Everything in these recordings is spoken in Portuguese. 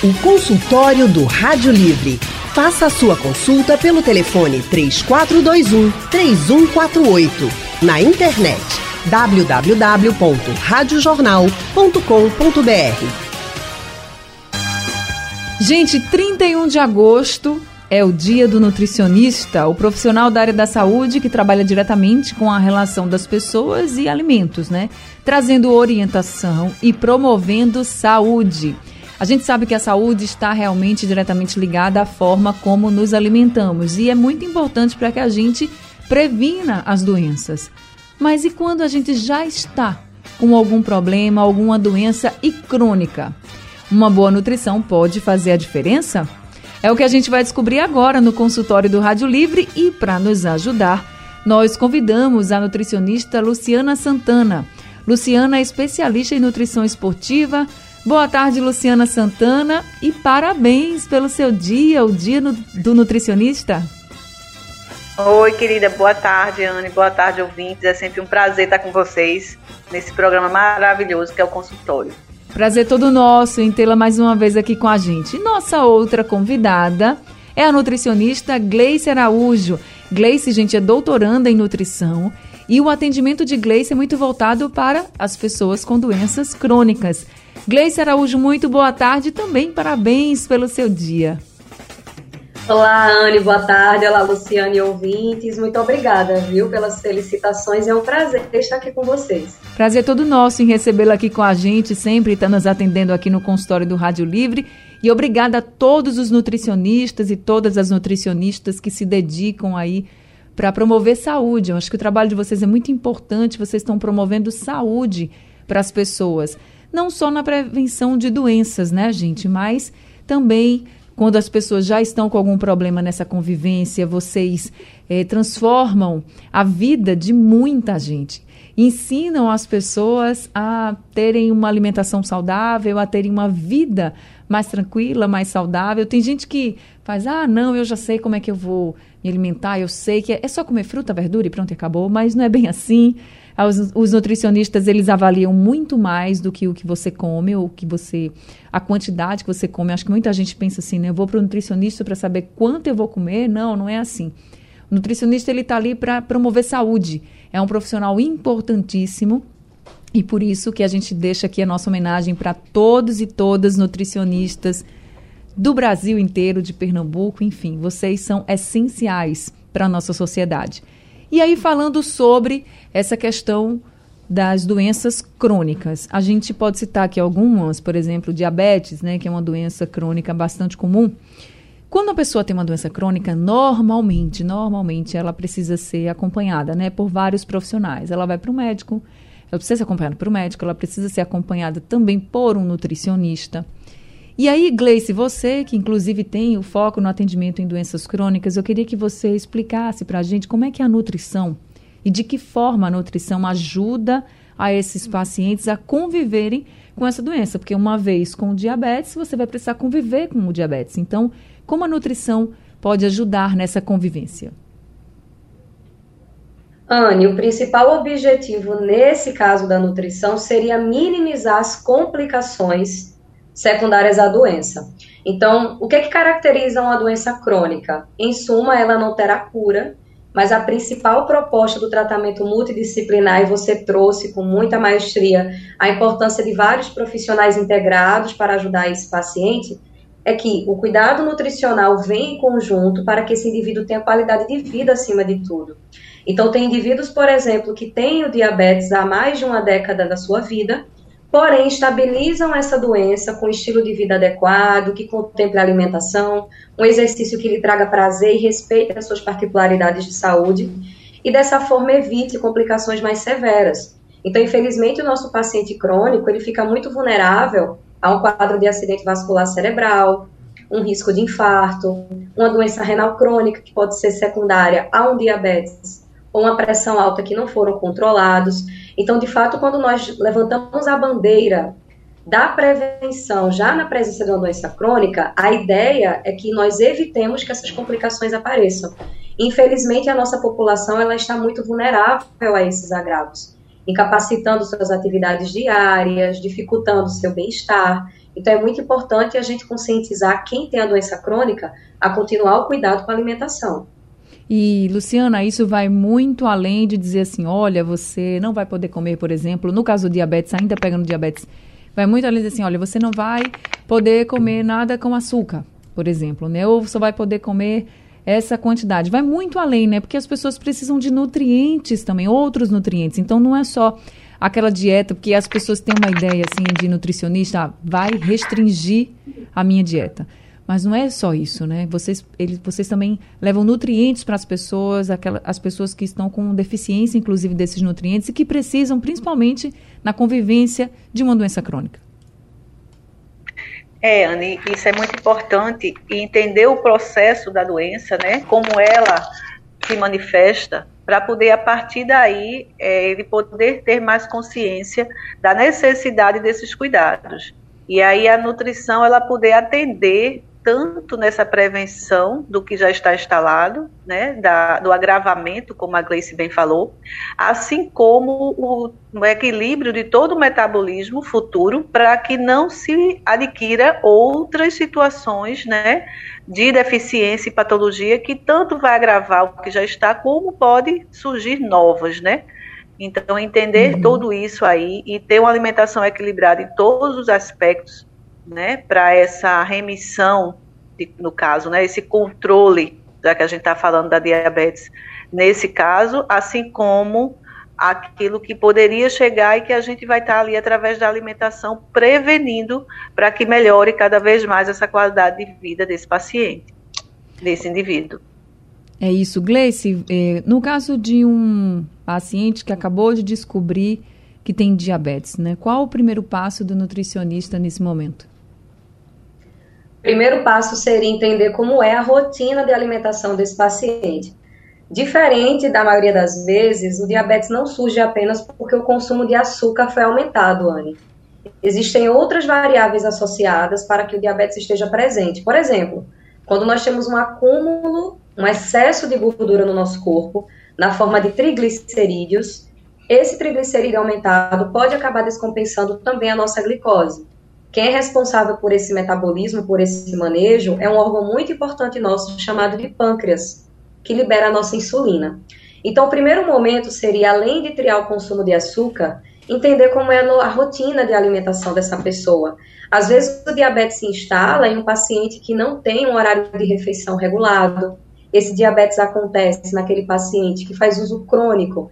O consultório do Rádio Livre. Faça a sua consulta pelo telefone 3421 3148. Na internet www.radiojornal.com.br. Gente, 31 de agosto é o dia do nutricionista, o profissional da área da saúde que trabalha diretamente com a relação das pessoas e alimentos, né? Trazendo orientação e promovendo saúde. A gente sabe que a saúde está realmente diretamente ligada à forma como nos alimentamos e é muito importante para que a gente previna as doenças. Mas e quando a gente já está com algum problema, alguma doença e crônica? Uma boa nutrição pode fazer a diferença? É o que a gente vai descobrir agora no consultório do Rádio Livre e para nos ajudar, nós convidamos a nutricionista Luciana Santana. Luciana é especialista em nutrição esportiva, Boa tarde, Luciana Santana, e parabéns pelo seu dia, o dia do nutricionista. Oi, querida, boa tarde, Anne, boa tarde, ouvintes. É sempre um prazer estar com vocês nesse programa maravilhoso que é o consultório. Prazer todo nosso em tê-la mais uma vez aqui com a gente. Nossa outra convidada é a nutricionista Gleice Araújo. Gleice, gente, é doutoranda em nutrição e o atendimento de Gleice é muito voltado para as pessoas com doenças crônicas. Gleice Araújo, muito boa tarde e também parabéns pelo seu dia. Olá, Anne, boa tarde. Olá, Luciane e ouvintes. Muito obrigada, viu, pelas felicitações. É um prazer estar aqui com vocês. Prazer todo nosso em recebê-la aqui com a gente, sempre está nos atendendo aqui no consultório do Rádio Livre. E obrigada a todos os nutricionistas e todas as nutricionistas que se dedicam aí para promover saúde. Eu acho que o trabalho de vocês é muito importante, vocês estão promovendo saúde para as pessoas não só na prevenção de doenças, né, gente, mas também quando as pessoas já estão com algum problema nessa convivência, vocês é, transformam a vida de muita gente. Ensinam as pessoas a terem uma alimentação saudável, a terem uma vida mais tranquila, mais saudável. Tem gente que faz, ah, não, eu já sei como é que eu vou me alimentar, eu sei que é, é só comer fruta, verdura e pronto, acabou, mas não é bem assim. Os, os, nutricionistas eles avaliam muito mais do que o que você come ou que você a quantidade que você come. Acho que muita gente pensa assim, né? Eu vou para o nutricionista para saber quanto eu vou comer. Não, não é assim. O nutricionista ele está ali para promover saúde. É um profissional importantíssimo e por isso que a gente deixa aqui a nossa homenagem para todos e todas nutricionistas do Brasil inteiro, de Pernambuco, enfim, vocês são essenciais para a nossa sociedade. E aí, falando sobre essa questão das doenças crônicas. A gente pode citar aqui algumas, por exemplo, diabetes, né, que é uma doença crônica bastante comum. Quando a pessoa tem uma doença crônica, normalmente, normalmente ela precisa ser acompanhada, né, por vários profissionais. Ela vai para o médico, ela precisa ser acompanhada por médico, ela precisa ser acompanhada também por um nutricionista. E aí, Gleice, você que inclusive tem o foco no atendimento em doenças crônicas, eu queria que você explicasse para a gente como é que a nutrição e de que forma a nutrição ajuda a esses pacientes a conviverem com essa doença, porque uma vez com o diabetes, você vai precisar conviver com o diabetes. Então, como a nutrição pode ajudar nessa convivência? Anne, o principal objetivo nesse caso da nutrição seria minimizar as complicações secundárias à doença. Então, o que, é que caracteriza uma doença crônica? Em suma, ela não terá cura, mas a principal proposta do tratamento multidisciplinar, e você trouxe com muita maestria a importância de vários profissionais integrados para ajudar esse paciente, é que o cuidado nutricional vem em conjunto para que esse indivíduo tenha qualidade de vida acima de tudo. Então, tem indivíduos, por exemplo, que têm o diabetes há mais de uma década da sua vida porém estabilizam essa doença com estilo de vida adequado, que contemple a alimentação, um exercício que lhe traga prazer e respeite as suas particularidades de saúde, e dessa forma evite complicações mais severas. Então, infelizmente, o nosso paciente crônico, ele fica muito vulnerável a um quadro de acidente vascular cerebral, um risco de infarto, uma doença renal crônica que pode ser secundária a um diabetes ou uma pressão alta que não foram controlados. Então, de fato, quando nós levantamos a bandeira da prevenção já na presença de uma doença crônica, a ideia é que nós evitemos que essas complicações apareçam. Infelizmente, a nossa população ela está muito vulnerável a esses agravos. incapacitando suas atividades diárias, dificultando seu bem-estar. Então, é muito importante a gente conscientizar quem tem a doença crônica a continuar o cuidado com a alimentação. E, Luciana, isso vai muito além de dizer assim: olha, você não vai poder comer, por exemplo, no caso do diabetes, ainda pegando diabetes, vai muito além de dizer assim: olha, você não vai poder comer nada com açúcar, por exemplo, né? Ou só vai poder comer essa quantidade. Vai muito além, né? Porque as pessoas precisam de nutrientes também, outros nutrientes. Então, não é só aquela dieta, porque as pessoas têm uma ideia assim de nutricionista, ah, vai restringir a minha dieta. Mas não é só isso, né? Vocês, eles, vocês também levam nutrientes para as pessoas, aquelas, as pessoas que estão com deficiência, inclusive, desses nutrientes e que precisam, principalmente, na convivência de uma doença crônica. É, Anne, isso é muito importante entender o processo da doença, né? Como ela se manifesta, para poder, a partir daí, é, ele poder ter mais consciência da necessidade desses cuidados. E aí a nutrição, ela poder atender tanto nessa prevenção do que já está instalado, né, da, do agravamento, como a Gleice bem falou, assim como o, o equilíbrio de todo o metabolismo futuro para que não se adquira outras situações, né, de deficiência e patologia que tanto vai agravar o que já está, como pode surgir novas, né? Então, entender uhum. tudo isso aí e ter uma alimentação equilibrada em todos os aspectos né, para essa remissão, de, no caso, né, esse controle, já que a gente está falando da diabetes, nesse caso, assim como aquilo que poderia chegar e que a gente vai estar tá ali através da alimentação prevenindo para que melhore cada vez mais essa qualidade de vida desse paciente, desse indivíduo. É isso, Gleice. Eh, no caso de um paciente que acabou de descobrir que tem diabetes, né? Qual o primeiro passo do nutricionista nesse momento? Primeiro passo seria entender como é a rotina de alimentação desse paciente. Diferente da maioria das vezes, o diabetes não surge apenas porque o consumo de açúcar foi aumentado, Anne. Existem outras variáveis associadas para que o diabetes esteja presente. Por exemplo, quando nós temos um acúmulo, um excesso de gordura no nosso corpo, na forma de triglicerídeos, esse triglicerídeo aumentado pode acabar descompensando também a nossa glicose. Quem é responsável por esse metabolismo, por esse manejo, é um órgão muito importante nosso chamado de pâncreas, que libera a nossa insulina. Então, o primeiro momento seria, além de triar o consumo de açúcar, entender como é a rotina de alimentação dessa pessoa. Às vezes, o diabetes se instala em um paciente que não tem um horário de refeição regulado. Esse diabetes acontece naquele paciente que faz uso crônico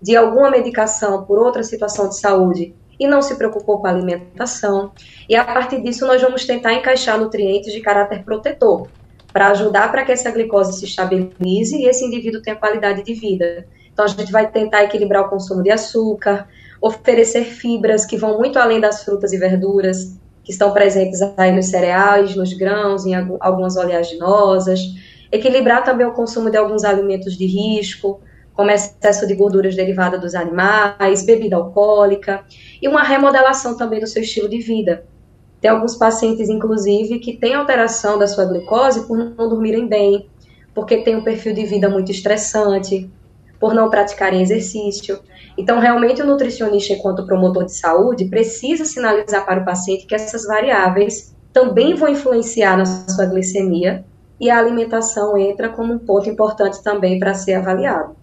de alguma medicação por outra situação de saúde e não se preocupou com a alimentação. E a partir disso, nós vamos tentar encaixar nutrientes de caráter protetor, para ajudar para que essa glicose se estabilize e esse indivíduo tenha qualidade de vida. Então, a gente vai tentar equilibrar o consumo de açúcar, oferecer fibras que vão muito além das frutas e verduras, que estão presentes aí nos cereais, nos grãos, em algumas oleaginosas. Equilibrar também o consumo de alguns alimentos de risco, como excesso de gorduras derivadas dos animais, bebida alcoólica e uma remodelação também do seu estilo de vida. Tem alguns pacientes, inclusive, que têm alteração da sua glicose por não dormirem bem, porque tem um perfil de vida muito estressante, por não praticarem exercício. Então, realmente, o nutricionista, enquanto promotor de saúde, precisa sinalizar para o paciente que essas variáveis também vão influenciar na sua glicemia e a alimentação entra como um ponto importante também para ser avaliado.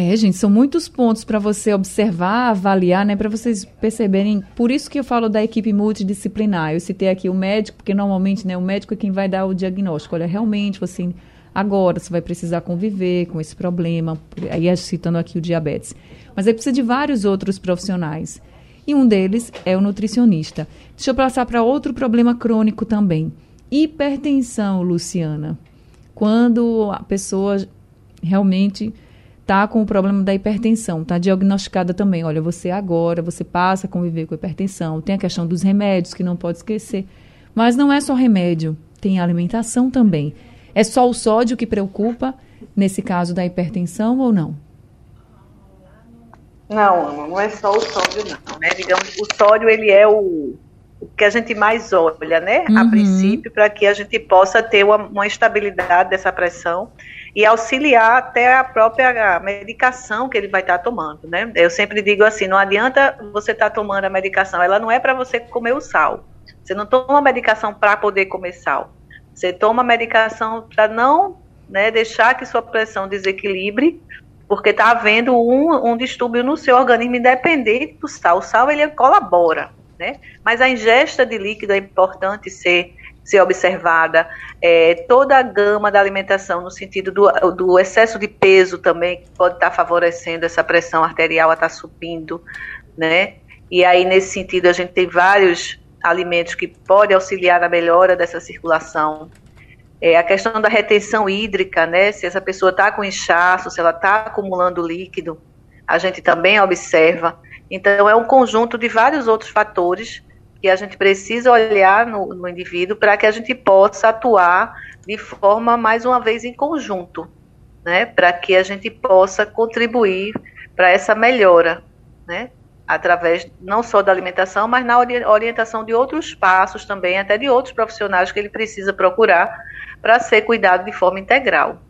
É, gente, são muitos pontos para você observar, avaliar, né, para vocês perceberem. Por isso que eu falo da equipe multidisciplinar. Eu citei aqui o médico, porque normalmente, né, o médico é quem vai dar o diagnóstico. Olha, realmente você agora você vai precisar conviver com esse problema. Aí citando aqui o diabetes. Mas aí precisa de vários outros profissionais. E um deles é o nutricionista. Deixa eu passar para outro problema crônico também. Hipertensão, Luciana. Quando a pessoa realmente está com o problema da hipertensão, está diagnosticada também. Olha, você agora, você passa a conviver com hipertensão. Tem a questão dos remédios, que não pode esquecer. Mas não é só remédio, tem a alimentação também. É só o sódio que preocupa nesse caso da hipertensão ou não? Não, não é só o sódio, não. Né? Digamos, o sódio ele é o que a gente mais olha, né, uhum. a princípio, para que a gente possa ter uma, uma, estabilidade dessa pressão e auxiliar até a própria medicação que ele vai estar tá tomando, né? Eu sempre digo assim, não adianta você estar tá tomando a medicação, ela não é para você comer o sal. Você não toma medicação para poder comer sal. Você toma medicação para não né, deixar que sua pressão desequilibre, porque está havendo um, um distúrbio no seu organismo independente do sal. O sal ele colabora, né? Mas a ingesta de líquido é importante ser ser observada, é, toda a gama da alimentação, no sentido do, do excesso de peso também, que pode estar favorecendo essa pressão arterial a estar subindo, né? E aí, nesse sentido, a gente tem vários alimentos que podem auxiliar na melhora dessa circulação. É, a questão da retenção hídrica, né? Se essa pessoa está com inchaço, se ela está acumulando líquido, a gente também observa. Então, é um conjunto de vários outros fatores que a gente precisa olhar no, no indivíduo para que a gente possa atuar de forma, mais uma vez, em conjunto, né? Para que a gente possa contribuir para essa melhora, né? através não só da alimentação, mas na orientação de outros passos também, até de outros profissionais que ele precisa procurar para ser cuidado de forma integral.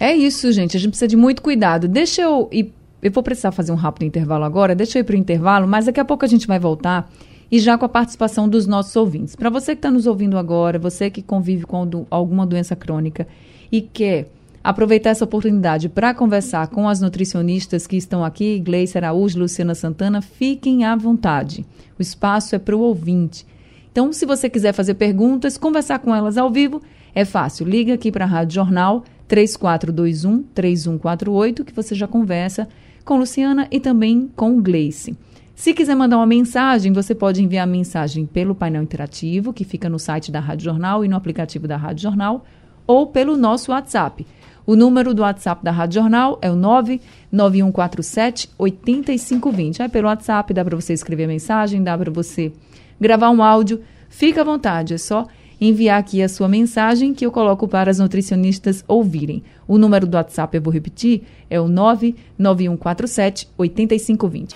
É isso, gente. A gente precisa de muito cuidado. Deixa eu ir. Eu vou precisar fazer um rápido intervalo agora. Deixa eu ir para o intervalo, mas daqui a pouco a gente vai voltar e já com a participação dos nossos ouvintes. Para você que está nos ouvindo agora, você que convive com alguma doença crônica e quer aproveitar essa oportunidade para conversar com as nutricionistas que estão aqui, Gleice Araújo, Luciana Santana, fiquem à vontade. O espaço é para o ouvinte. Então, se você quiser fazer perguntas, conversar com elas ao vivo, é fácil. Liga aqui para a Rádio Jornal 3421 3148 que você já conversa com Luciana e também com Gleice. Se quiser mandar uma mensagem, você pode enviar a mensagem pelo painel interativo, que fica no site da Rádio Jornal e no aplicativo da Rádio Jornal, ou pelo nosso WhatsApp, o número do WhatsApp da Rádio Jornal é o 99147 8520. Aí pelo WhatsApp dá para você escrever mensagem, dá para você gravar um áudio. Fica à vontade, é só enviar aqui a sua mensagem que eu coloco para as nutricionistas ouvirem. O número do WhatsApp, eu vou repetir, é o 99147 8520.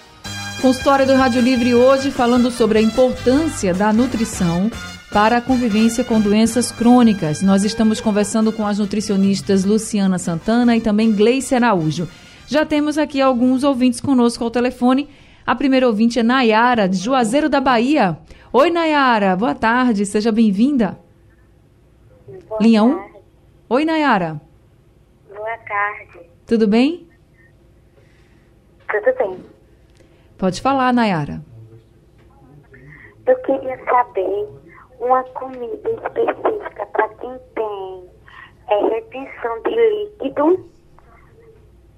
Consultório do Rádio Livre hoje falando sobre a importância da nutrição para a convivência com doenças crônicas. Nós estamos conversando com as nutricionistas Luciana Santana e também Gleice Araújo. Já temos aqui alguns ouvintes conosco ao telefone. A primeira ouvinte é Nayara, de Juazeiro da Bahia. Oi, Nayara, boa tarde, seja bem-vinda. Linha 1? Oi, Nayara. Boa tarde. Tudo bem? Tudo bem. Pode falar, Nayara. Eu queria saber uma comida específica para quem tem é, retenção de líquido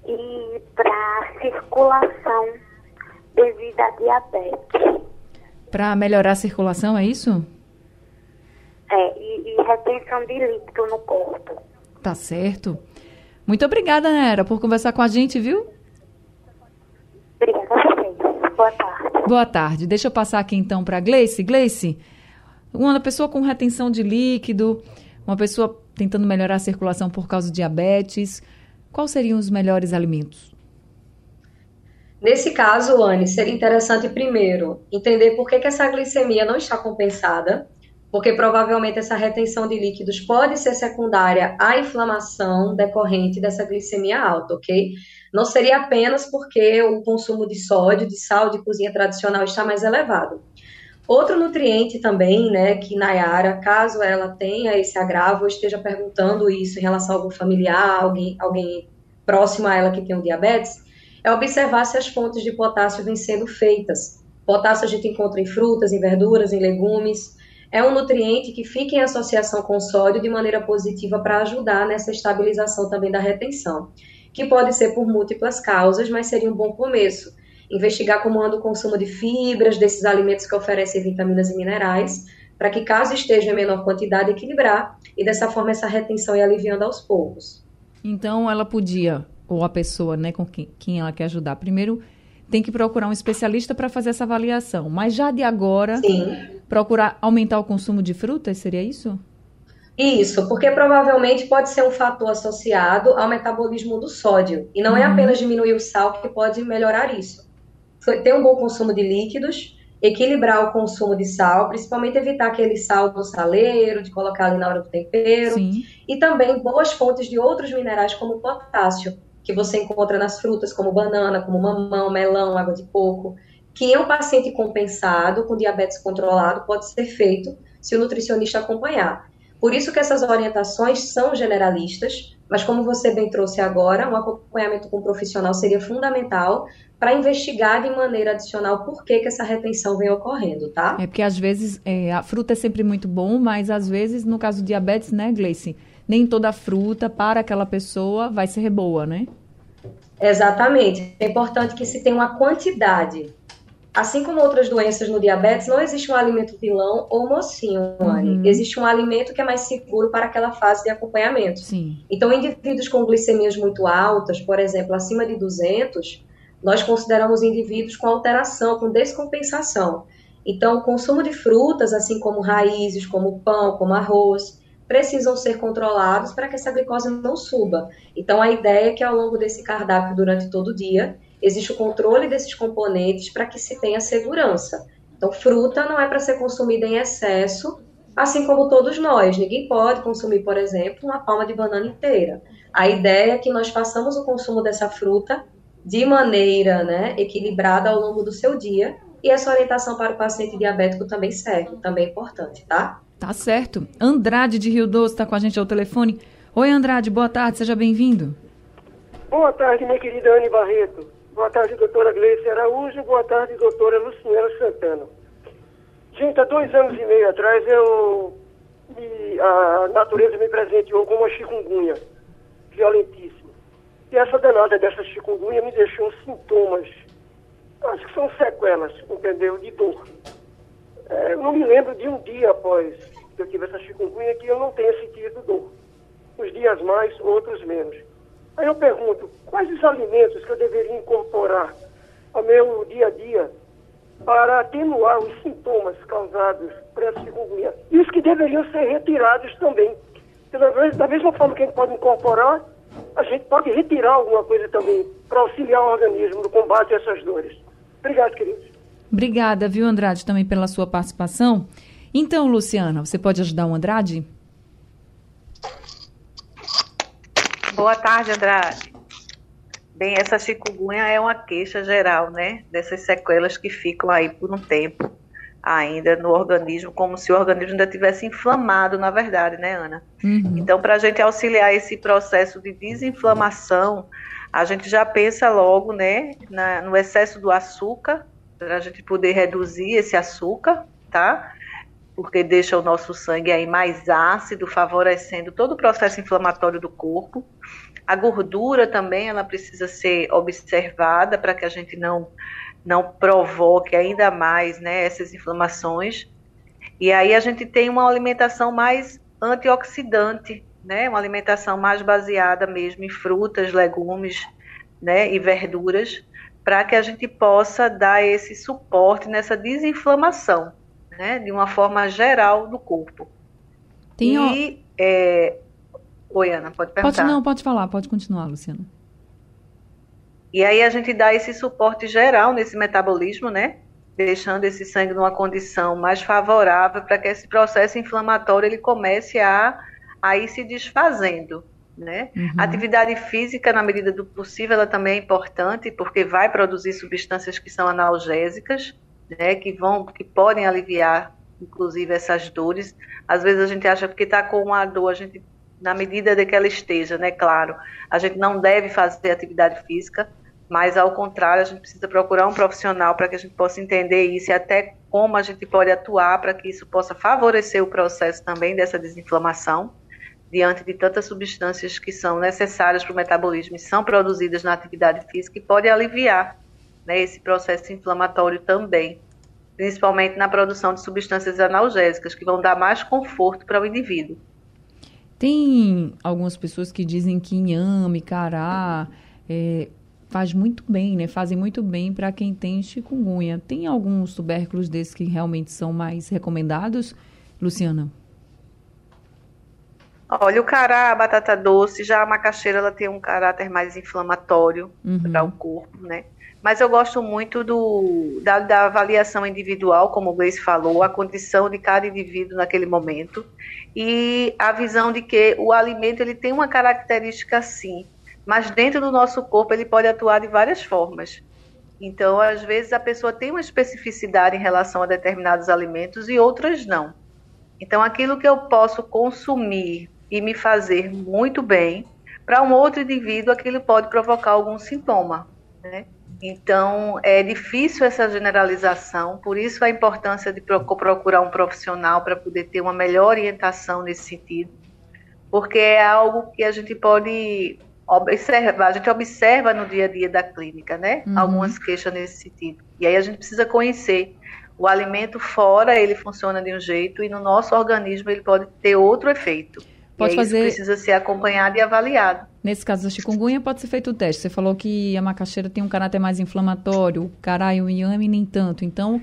e para circulação à diabetes. Para melhorar a circulação, é isso? É, e, e, retenção de líquido no corpo. Tá certo. Muito obrigada, Nera, por conversar com a gente, viu? Obrigada a vocês. Boa tarde. Boa tarde. Deixa eu passar aqui então para Gleice. Gleice, uma pessoa com retenção de líquido, uma pessoa tentando melhorar a circulação por causa de diabetes, quais seriam os melhores alimentos? Nesse caso, Anne, seria interessante primeiro entender por que, que essa glicemia não está compensada, porque provavelmente essa retenção de líquidos pode ser secundária à inflamação decorrente dessa glicemia alta, ok? Não seria apenas porque o consumo de sódio, de sal de cozinha tradicional está mais elevado. Outro nutriente também, né, que Nayara, caso ela tenha esse agravo, esteja perguntando isso em relação a algum familiar, alguém, alguém próximo a ela que tem o diabetes, é observar se as fontes de potássio vêm sendo feitas. Potássio a gente encontra em frutas, em verduras, em legumes. É um nutriente que fica em associação com sódio de maneira positiva para ajudar nessa estabilização também da retenção, que pode ser por múltiplas causas, mas seria um bom começo investigar como anda o consumo de fibras, desses alimentos que oferecem vitaminas e minerais, para que, caso esteja em menor quantidade, equilibrar e dessa forma essa retenção ir aliviando aos poucos. Então, ela podia, ou a pessoa né, com quem, quem ela quer ajudar, primeiro tem que procurar um especialista para fazer essa avaliação, mas já de agora, Sim. procurar aumentar o consumo de frutas, seria isso? Isso, porque provavelmente pode ser um fator associado ao metabolismo do sódio. E não é uhum. é apenas diminuir o sal que pode melhorar isso ter um bom consumo de líquidos equilibrar o consumo de sal, principalmente evitar aquele sal do saleiro, de colocar ali na hora do tempero, Sim. e também boas fontes de outros minerais como potássio, que você encontra nas frutas como banana, como mamão, melão, água de coco, que em um paciente compensado com diabetes controlado pode ser feito se o nutricionista acompanhar. Por isso que essas orientações são generalistas, mas como você bem trouxe agora, um acompanhamento com um profissional seria fundamental para investigar de maneira adicional por que, que essa retenção vem ocorrendo, tá? É porque às vezes é, a fruta é sempre muito bom, mas às vezes, no caso do diabetes, né, Gleice? Nem toda fruta para aquela pessoa vai ser boa, né? Exatamente. É importante que se tenha uma quantidade. Assim como outras doenças no diabetes, não existe um alimento vilão ou mocinho, Anne. Uhum. Existe um alimento que é mais seguro para aquela fase de acompanhamento. Sim. Então, indivíduos com glicemias muito altas, por exemplo, acima de 200, nós consideramos indivíduos com alteração, com descompensação. Então, o consumo de frutas, assim como raízes, como pão, como arroz, precisam ser controlados para que essa glicose não suba. Então, a ideia é que ao longo desse cardápio, durante todo o dia, existe o controle desses componentes para que se tenha segurança. Então, fruta não é para ser consumida em excesso, assim como todos nós. Ninguém pode consumir, por exemplo, uma palma de banana inteira. A ideia é que nós façamos o consumo dessa fruta de maneira né, equilibrada ao longo do seu dia. E essa orientação para o paciente diabético também serve, também é importante, tá? Tá certo. Andrade de Rio Doce está com a gente ao telefone. Oi, Andrade, boa tarde, seja bem-vindo. Boa tarde, minha querida Anne Barreto. Boa tarde, doutora Gleice Araújo. Boa tarde, doutora Luciana Santana. Gente, há dois anos e meio atrás, eu, me- a natureza me presenteou com uma chikungunya violentíssima. E essa danada dessa chikungunya me deixou sintomas, acho que são sequelas, entendeu, de dor. É, eu não me lembro de um dia após que eu tive essa chikungunya que eu não tenha sentido dor. Uns dias mais, outros menos. Aí eu pergunto, quais os alimentos que eu deveria incorporar ao meu dia a dia para atenuar os sintomas causados por essa chikungunya? E os que deveriam ser retirados também. Da mesma forma que a gente pode incorporar, a gente pode retirar alguma coisa também para auxiliar o organismo no combate a essas dores. Obrigado, queridos. Obrigada, viu, Andrade, também pela sua participação. Então, Luciana, você pode ajudar o Andrade? Boa tarde, Andrade. Bem, essa chikungunya é uma queixa geral, né? Dessas sequelas que ficam aí por um tempo ainda no organismo, como se o organismo ainda tivesse inflamado, na verdade, né, Ana? Uhum. Então, para a gente auxiliar esse processo de desinflamação, a gente já pensa logo, né, na- no excesso do açúcar, para a gente poder reduzir esse açúcar, tá? Porque deixa o nosso sangue aí mais ácido, favorecendo todo o processo inflamatório do corpo. A gordura também, ela precisa ser observada para que a gente não não provoque ainda mais, né, essas inflamações. E aí a gente tem uma alimentação mais antioxidante, né? Uma alimentação mais baseada mesmo em frutas, legumes, né, e verduras, para que a gente possa dar esse suporte nessa desinflamação, né, de uma forma geral do corpo. Tem, e é... Oi, Ana, pode perguntar. Pode não, pode falar, pode continuar, Luciana. E aí a gente dá esse suporte geral nesse metabolismo, né? Deixando esse sangue numa condição mais favorável para que esse processo inflamatório ele comece a, a ir se desfazendo, né? Uhum. A atividade física, na medida do possível, ela também é importante, porque vai produzir substâncias que são analgésicas, né? Que vão, que podem aliviar, inclusive, essas dores. Às vezes a gente acha que está com uma dor, a gente, na medida de que ela esteja, né? Claro, a gente não deve fazer atividade física, mas ao contrário, a gente precisa procurar um profissional para que a gente possa entender isso e até como a gente pode atuar para que isso possa favorecer o processo também dessa desinflamação diante de tantas substâncias que são necessárias para o metabolismo e são produzidas na atividade física e pode aliviar né, esse processo inflamatório também, principalmente na produção de substâncias analgésicas que vão dar mais conforto para o indivíduo. Tem algumas pessoas que dizem que inhame, cará, é, faz muito bem, né? Fazem muito bem para quem tem chikungunya. Tem alguns tubérculos desses que realmente são mais recomendados, Luciana? Olha, o cará, a batata doce, já a macaxeira, ela tem um caráter mais inflamatório Uhum. para o corpo, né? Mas eu gosto muito do, da, da avaliação individual, como o Gleice falou, a condição de cada indivíduo naquele momento, e a visão de que o alimento ele tem uma característica sim, mas dentro do nosso corpo ele pode atuar de várias formas. Então, às vezes, a pessoa tem uma especificidade em relação a determinados alimentos e outras não. Então, aquilo que eu posso consumir e me fazer muito bem, para um outro indivíduo, aquilo pode provocar algum sintoma. Né? Então, é difícil essa generalização, por isso a importância de procurar um profissional para poder ter uma melhor orientação nesse sentido, porque é algo que a gente pode observar, a gente observa no dia a dia da clínica, né? Uhum. Algumas queixas nesse sentido. E aí a gente precisa conhecer. O alimento fora, ele funciona de um jeito e no nosso organismo ele pode ter outro efeito. Pode fazer. precisa ser acompanhado e avaliado. Nesse caso da chikungunya, pode ser feito o teste. Você falou que a macaxeira tem um caráter mais inflamatório, o e o inhame nem tanto. Então,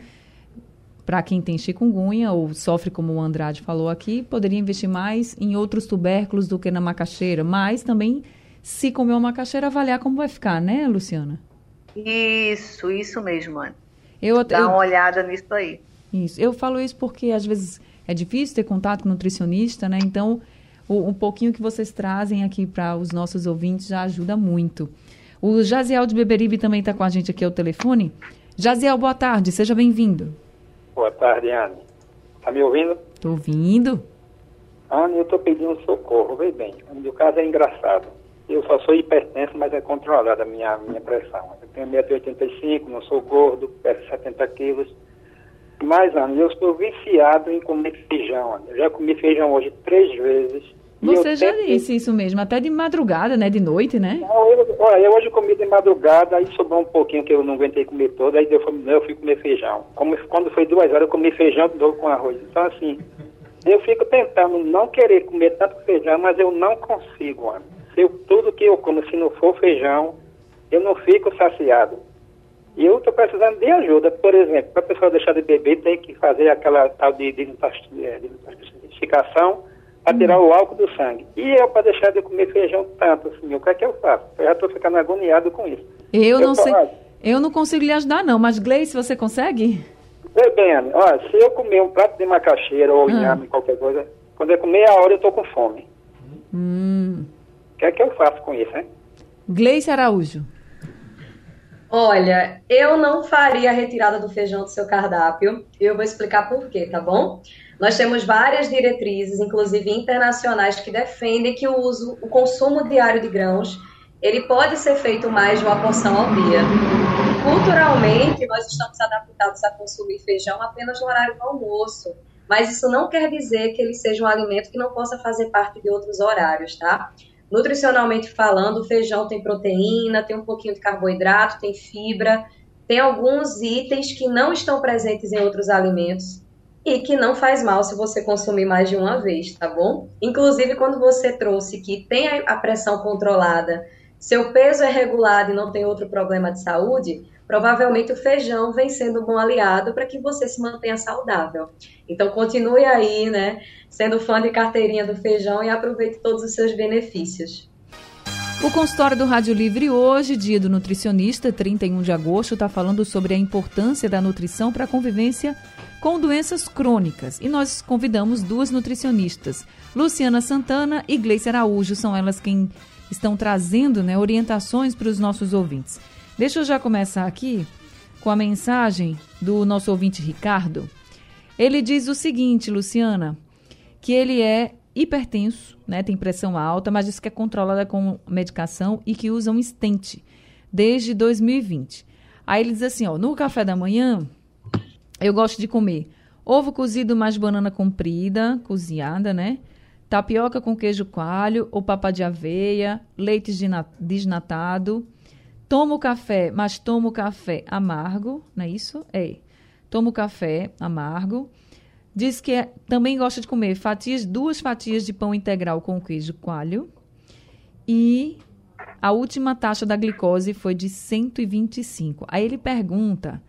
para quem tem chikungunya ou sofre, como o Andrade falou aqui, poderia investir mais em outros tubérculos do que na macaxeira. Mas também, se comer uma macaxeira, avaliar como vai ficar, né, Luciana? Isso, isso mesmo, mano. Eu, Dá eu, uma olhada nisso aí. Isso. Eu falo isso porque, às vezes, é difícil ter contato com nutricionista, né? Então o, um pouquinho que vocês trazem aqui para os nossos ouvintes já ajuda muito. O Jaziel de Beberibe também está com a gente aqui ao telefone. Jaziel, boa tarde, seja bem-vindo. Boa tarde, Anne. Está me ouvindo? Estou ouvindo. Anne, eu estou pedindo socorro, vê bem. O meu caso é engraçado. Eu só sou hipertenso, mas é controlada a minha, minha pressão. Eu tenho 1,85m, não sou gordo, peso 70 quilos. Mas, Anne, eu estou viciado em comer feijão. Eu já comi feijão hoje três vezes você já disse isso mesmo, até de madrugada, né? De noite, né? Não, eu, olha, eu hoje comi de madrugada, aí sobrou um pouquinho que eu não aguentei comer todo, aí eu, eu fui comer feijão. Como, quando foi duas horas, eu comi feijão de novo com arroz. Então, assim, eu fico tentando não querer comer tanto feijão, mas eu não consigo, mano. Se eu, tudo que eu como, se não for feijão, eu não fico saciado. E eu estou precisando de ajuda. Por exemplo, para a pessoa deixar de beber, tem que fazer aquela tal de, de, de, de, de, de para tirar o álcool do sangue. E eu, para deixar de comer feijão tanto, assim, o que é que eu faço? Eu já estou ficando agoniado com isso. Eu, eu não sei. Eu não consigo lhe ajudar, não, mas Gleice, você consegue? Bem, bem, olha, se eu comer um prato de macaxeira ou ah. inhame, qualquer coisa, quando eu comer a hora eu estou com fome. Hum. O que é que eu faço com isso, hein? Gleice Araújo. Olha, eu não faria a retirada do feijão do seu cardápio. Eu vou explicar por quê, tá bom? Nós temos várias diretrizes, inclusive internacionais, que defendem que o uso, o consumo diário de grãos, ele pode ser feito mais de uma porção ao dia. Culturalmente, nós estamos adaptados a consumir feijão apenas no horário do almoço, mas isso não quer dizer que ele seja um alimento que não possa fazer parte de outros horários, tá? Nutricionalmente falando, o feijão tem proteína, tem um pouquinho de carboidrato, tem fibra, tem alguns itens que não estão presentes em outros alimentos e que não faz mal se você consumir mais de uma vez, tá bom? Inclusive, quando você trouxe que tem a pressão controlada, seu peso é regulado e não tem outro problema de saúde, provavelmente o feijão vem sendo um bom aliado para que você se mantenha saudável. Então continue aí, né, sendo fã de carteirinha do feijão e aproveite todos os seus benefícios. O consultório do Rádio Livre hoje, dia do nutricionista, 31 de agosto, está falando sobre a importância da nutrição para a convivência com doenças crônicas. E nós convidamos duas nutricionistas, Luciana Santana e Gleice Araújo, são elas quem estão trazendo né, orientações para os nossos ouvintes. Deixa eu já começar aqui com a mensagem do nosso ouvinte Ricardo. Ele diz o seguinte, Luciana, que ele é hipertenso, né, tem pressão alta, mas diz que é controlada com medicação e que usa um stent desde 2020. Aí ele diz assim, ó, no café da manhã eu gosto de comer ovo cozido mais banana comprida, cozinhada, né? Tapioca com queijo coalho ou papa de aveia, leite desnatado, Tomo café, mas tomo café amargo, não é isso? É. Tomo café amargo. Diz que é, também gosta de comer fatias, duas fatias de pão integral com queijo coalho. E a última taxa da glicose foi de 125. Aí ele pergunta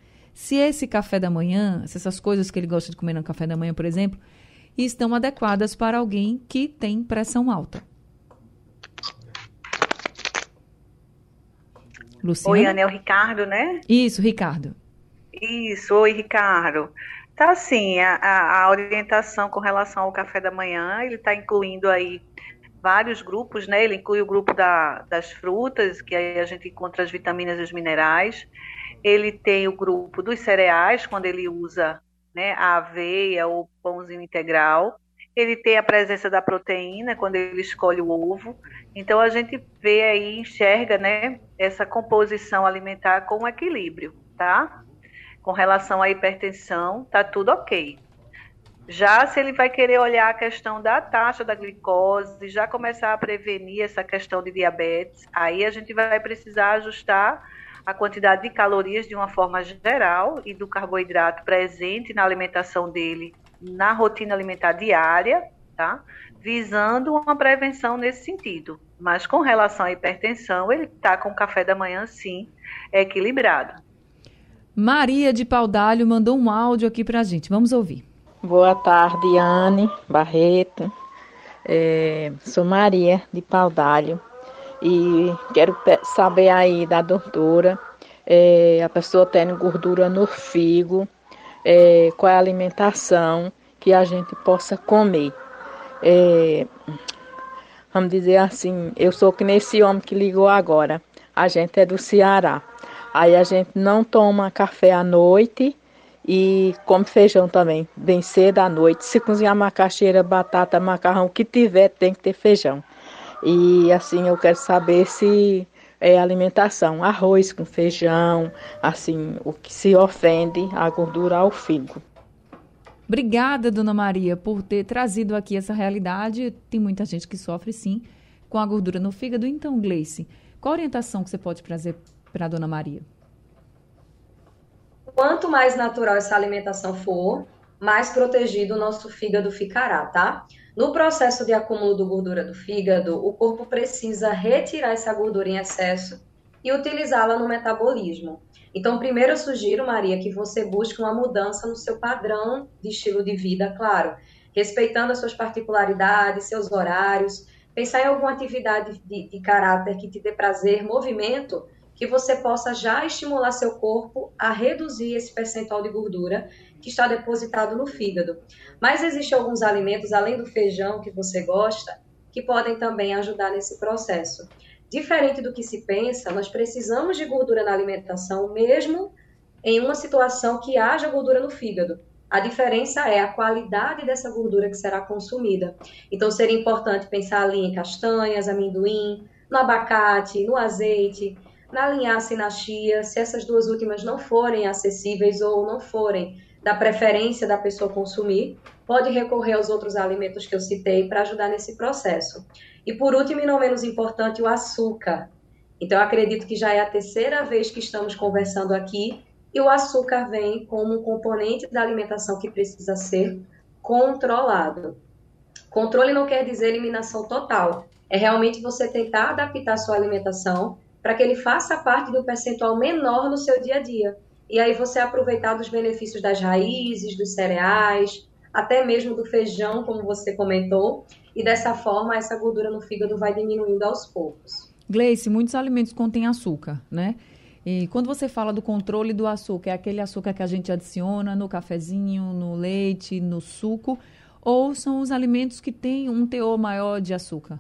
se esse café da manhã, se essas coisas que ele gosta de comer no café da manhã, por exemplo, estão adequadas para alguém que tem pressão alta. Luciana? Oi, Ana, é o Ricardo, né? Isso, Ricardo. Isso, oi, Ricardo. Tá assim, a, a, a orientação com relação ao café da manhã, ele está incluindo aí vários grupos, né? Ele inclui o grupo da, das frutas, que aí a gente encontra as vitaminas e os minerais. Ele tem o grupo dos cereais, quando ele usa né, a aveia ou pãozinho integral. Ele tem a presença da proteína, quando ele escolhe o ovo. Então a gente vê aí, enxerga, né, essa composição alimentar com equilíbrio, tá? Com relação à hipertensão, tá tudo ok. Já se ele vai querer olhar a questão da taxa da glicose, já começar a prevenir essa questão de diabetes, aí a gente vai precisar ajustar a quantidade de calorias de uma forma geral e do carboidrato presente na alimentação dele, na rotina alimentar diária, tá? Visando uma prevenção nesse sentido. Mas com relação à hipertensão, ele está com o café da manhã, sim, equilibrado. Maria de Paudalho mandou um áudio aqui para a gente. Vamos ouvir. Boa tarde, Anne Barreto. É, sou Maria de Paudalho e quero saber aí da doutora, é, a pessoa tem gordura no figo, é, qual é a alimentação que a gente possa comer. É, vamos dizer assim, eu sou que nesse homem que ligou agora, a gente é do Ceará. Aí a gente não toma café à noite e come feijão também, bem cedo à noite. Se cozinhar macaxeira, batata, macarrão, o que tiver, tem que ter feijão. E assim, eu quero saber se é alimentação, arroz com feijão, assim, o que se ofende a gordura ao fígado. Obrigada, dona Maria, por ter trazido aqui essa realidade. Tem muita gente que sofre, sim, com a gordura no fígado. Então, Gleice, qual a orientação que você pode trazer para a dona Maria? Quanto mais natural essa alimentação for, mais protegido o nosso fígado ficará, tá? No processo de acúmulo de gordura do fígado, o corpo precisa retirar essa gordura em excesso e utilizá-la no metabolismo. Então, primeiro eu sugiro, Maria, que você busque uma mudança no seu padrão de estilo de vida, claro, respeitando as suas particularidades, seus horários, pensar em alguma atividade de, de caráter que te dê prazer, movimento, que você possa já estimular seu corpo a reduzir esse percentual de gordura que está depositado no fígado. Mas existem alguns alimentos, além do feijão que você gosta, que podem também ajudar nesse processo. Diferente do que se pensa, nós precisamos de gordura na alimentação, mesmo em uma situação que haja gordura no fígado. A diferença é a qualidade dessa gordura que será consumida. Então, seria importante pensar ali em castanhas, amendoim, no abacate, no azeite, na linhaça e na chia, se essas duas últimas não forem acessíveis ou não forem da preferência da pessoa consumir, pode recorrer aos outros alimentos que eu citei para ajudar nesse processo. E por último e não menos importante, o açúcar. Então, acredito que já é a terceira vez que estamos conversando aqui e o açúcar vem como um componente da alimentação que precisa ser controlado. Controle não quer dizer eliminação total, é realmente você tentar adaptar a sua alimentação para que ele faça parte um percentual menor no seu dia a dia. E aí você aproveitar dos benefícios das raízes, dos cereais, até mesmo do feijão, como você comentou, e dessa forma essa gordura no fígado vai diminuindo aos poucos. Gleice, muitos alimentos contêm açúcar, né? E quando você fala do controle do açúcar, é aquele açúcar que a gente adiciona no cafezinho, no leite, no suco, ou são os alimentos que têm um teor maior de açúcar?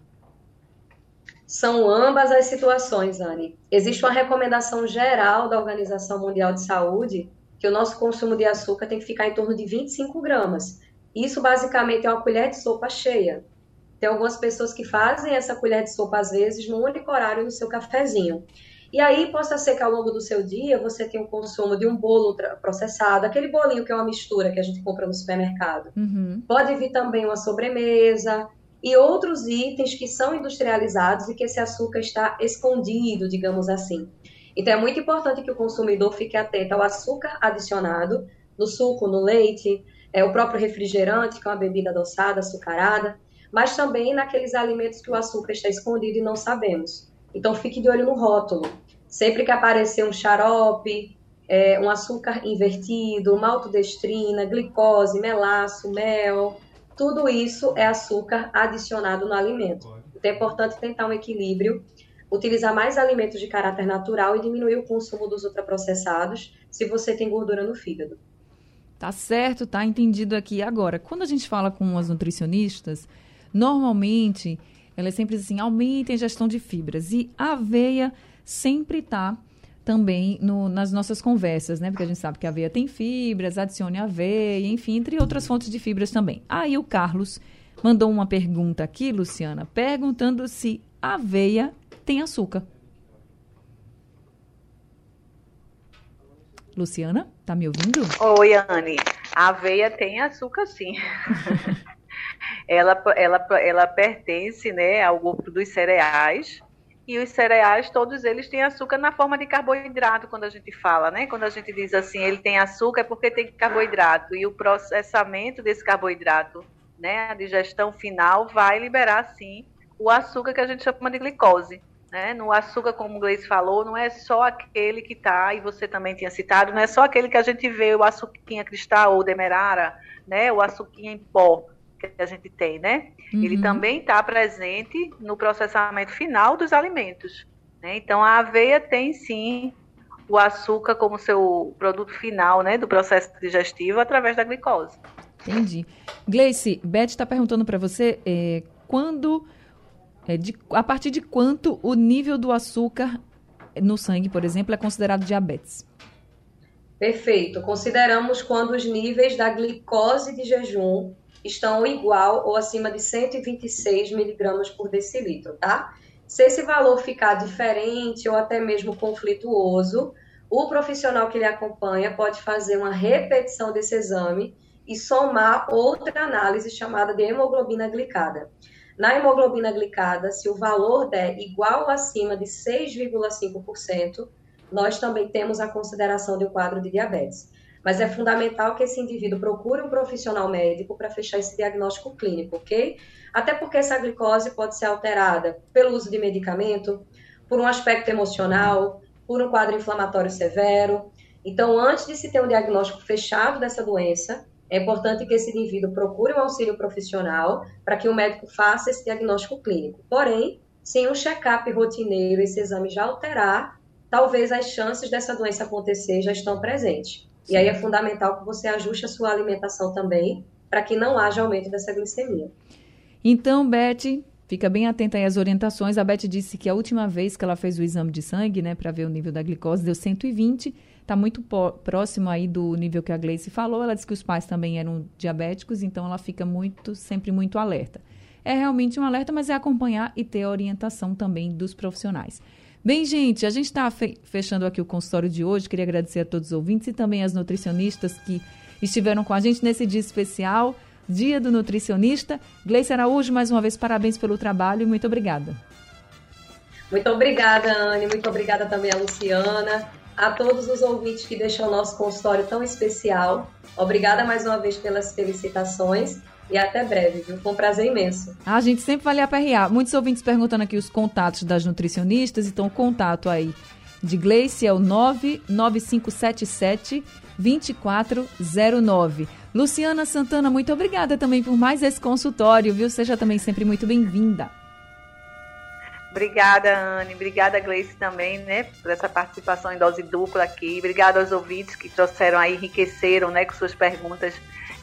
São ambas as situações, Anne. Existe uma recomendação geral da Organização Mundial de Saúde que o nosso consumo de açúcar tem que ficar em torno de 25 gramas. Isso basicamente é uma colher de sopa cheia. Tem algumas pessoas que fazem essa colher de sopa às vezes no único horário no seu cafezinho. E aí possa ser que ao longo do seu dia você tenha o consumo de um bolo processado, aquele bolinho que é uma mistura que a gente compra no supermercado. Uhum. Pode vir também uma sobremesa, e outros itens que são industrializados e que esse açúcar está escondido, digamos assim. Então é muito importante que o consumidor fique atento ao açúcar adicionado no suco, no leite, é, o próprio refrigerante, que é uma bebida adoçada, açucarada, mas também naqueles alimentos que o açúcar está escondido e não sabemos. Então fique de olho no rótulo. Sempre que aparecer um xarope, é, um açúcar invertido, maltodestrina, glicose, melaço, mel, tudo isso é açúcar adicionado no alimento. Então é importante tentar um equilíbrio utilizar mais alimentos de caráter natural e diminuir o consumo dos ultraprocessados se você tem gordura no fígado. Tá certo, tá entendido aqui. Agora, quando a gente fala com as nutricionistas, normalmente elas sempre dizem assim, aumentem a ingestão de fibras. E a aveia sempre está também no, nas nossas conversas, né? Porque a gente sabe que a aveia tem fibras, adicione aveia, enfim, entre outras fontes de fibras também. Aí o Carlos mandou uma pergunta aqui, Luciana, perguntando se aveia tem açúcar. Luciana, tá me ouvindo? Oi, Anne. A aveia tem açúcar, sim. ela, ela, ela pertence né, ao grupo dos cereais, e os cereais, todos eles têm açúcar na forma de carboidrato, quando a gente fala, né? Quando a gente diz assim, ele tem açúcar é porque tem carboidrato. E o processamento desse carboidrato, né? A digestão final vai liberar, sim, o açúcar que a gente chama de glicose. Né? No açúcar, como o Gleice falou, não é só aquele que está, e você também tinha citado, não é só aquele que a gente vê, o açuquinha cristal ou demerara, né? O açuquinha em pó que a gente tem, né? Uhum. Ele também está presente no processamento final dos alimentos. Né? Então, a aveia tem sim o açúcar como seu produto final, né, do processo digestivo através da glicose. Entendi. Gleice, Beth está perguntando para você é, quando, é, de, a partir de quanto o nível do açúcar no sangue, por exemplo, é considerado diabetes? Perfeito. Consideramos quando os níveis da glicose de jejum estão igual ou acima de 126 miligramas por decilitro, tá? Se esse valor ficar diferente ou até mesmo conflituoso, o profissional que lhe acompanha pode fazer uma repetição desse exame e somar outra análise chamada de hemoglobina glicada. Na hemoglobina glicada, se o valor der igual ou acima de 6,5%, nós também temos a consideração de um quadro de diabetes mas é fundamental que esse indivíduo procure um profissional médico para fechar esse diagnóstico clínico, ok? Até porque essa glicose pode ser alterada pelo uso de medicamento, por um aspecto emocional, por um quadro inflamatório severo. Então, antes de se ter um diagnóstico fechado dessa doença, é importante que esse indivíduo procure um auxílio profissional para que o médico faça esse diagnóstico clínico. Porém, sem um check-up rotineiro, esse exame já alterar, talvez as chances dessa doença acontecer já estão presentes. E aí é fundamental que você ajuste a sua alimentação também, para que não haja aumento dessa glicemia. Então, Beth, fica bem atenta aí às orientações. A Beth disse que a última vez que ela fez o exame de sangue, né, para ver o nível da glicose, deu 120. Está muito próximo aí do nível que a Gleice falou. Ela disse que os pais também eram diabéticos, então ela fica muito, sempre muito alerta. É realmente um alerta, mas é acompanhar e ter a orientação também dos profissionais. Bem, gente, a gente está fechando aqui o consultório de hoje. Queria agradecer a todos os ouvintes e também as nutricionistas que estiveram com a gente nesse dia especial, Dia do Nutricionista. Gleice Araújo, mais uma vez, parabéns pelo trabalho e muito obrigada. Muito obrigada, Anne. Muito obrigada também a Luciana. A todos os ouvintes que deixam o nosso consultório tão especial. Obrigada mais uma vez pelas felicitações e até breve, viu? Foi um prazer imenso. A gente sempre vai lhe aperrear. Muitos ouvintes perguntando aqui os contatos das nutricionistas, então o contato aí de Gleice é o 99577 2409. Luciana Santana, muito obrigada também por mais esse consultório, viu? Seja também sempre muito bem-vinda. Obrigada, Anne. Obrigada, Gleice, também, né, por essa participação em dose dupla aqui. Obrigada aos ouvintes que trouxeram aí, enriqueceram, né, com suas perguntas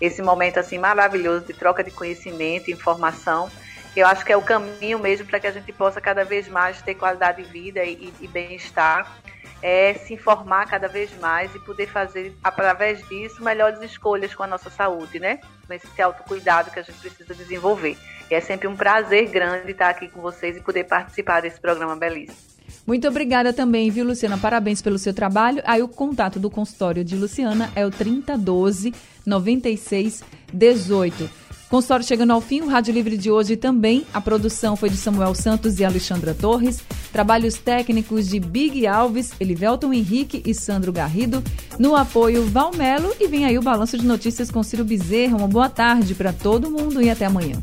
esse momento assim maravilhoso de troca de conhecimento, informação. Eu acho que é o caminho mesmo para que a gente possa cada vez mais ter qualidade de vida e, e bem-estar, é se informar cada vez mais e poder fazer, através disso, melhores escolhas com a nossa saúde, né? Com esse autocuidado que a gente precisa desenvolver. E é sempre um prazer grande estar aqui com vocês e poder participar desse programa belíssimo. Muito obrigada também, viu, Luciana? Parabéns pelo seu trabalho. Aí o contato do consultório de Luciana é o 3012 9618. Consultório chegando ao fim, o Rádio Livre de hoje também. A produção foi de Samuel Santos e Alexandra Torres. Trabalhos técnicos de Big Alves, Elivelton Henrique e Sandro Garrido. No apoio, Valmelo. E vem aí o balanço de notícias com Ciro Bezerra. Uma boa tarde para todo mundo e até amanhã.